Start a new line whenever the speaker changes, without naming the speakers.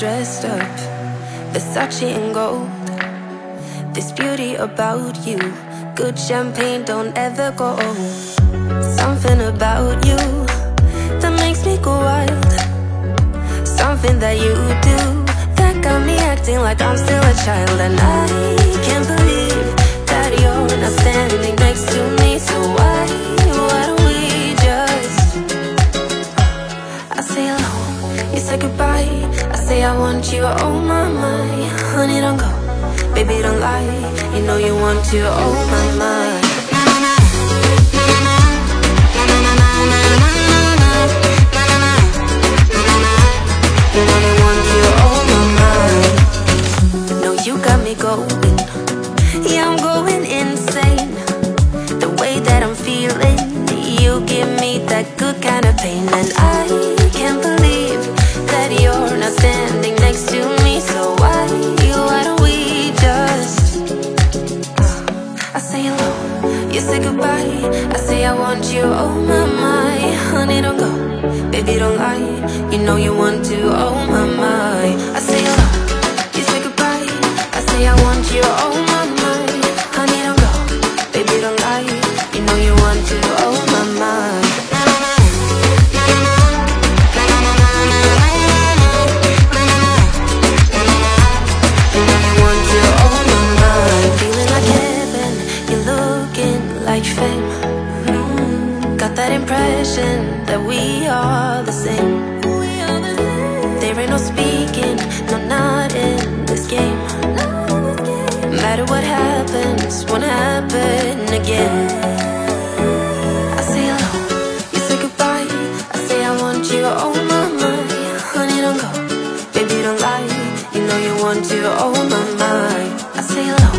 dressed up, Versace and gold. This beauty about you, good champagne don't ever go old. Something about you that makes me go wild. Something that you do that got me acting like I'm still a child, and I can't believe Hello, you say goodbye. I say I want you, oh my my, honey don't go, baby don't lie. You know you want to, oh my my. Going. Yeah, I'm going insane. The way that I'm feeling, you give me that good you say goodbye. I say I want you, oh my my, honey don't go, baby don't lie. You know you want to, oh that impression that we are the same. There ain't no speaking, no not in this game. No matter what happens, won't happen again. I say hello, you say goodbye. I say I want you, oh my my, honey don't go, baby don't lie. You know you want to, oh my my. I say hello,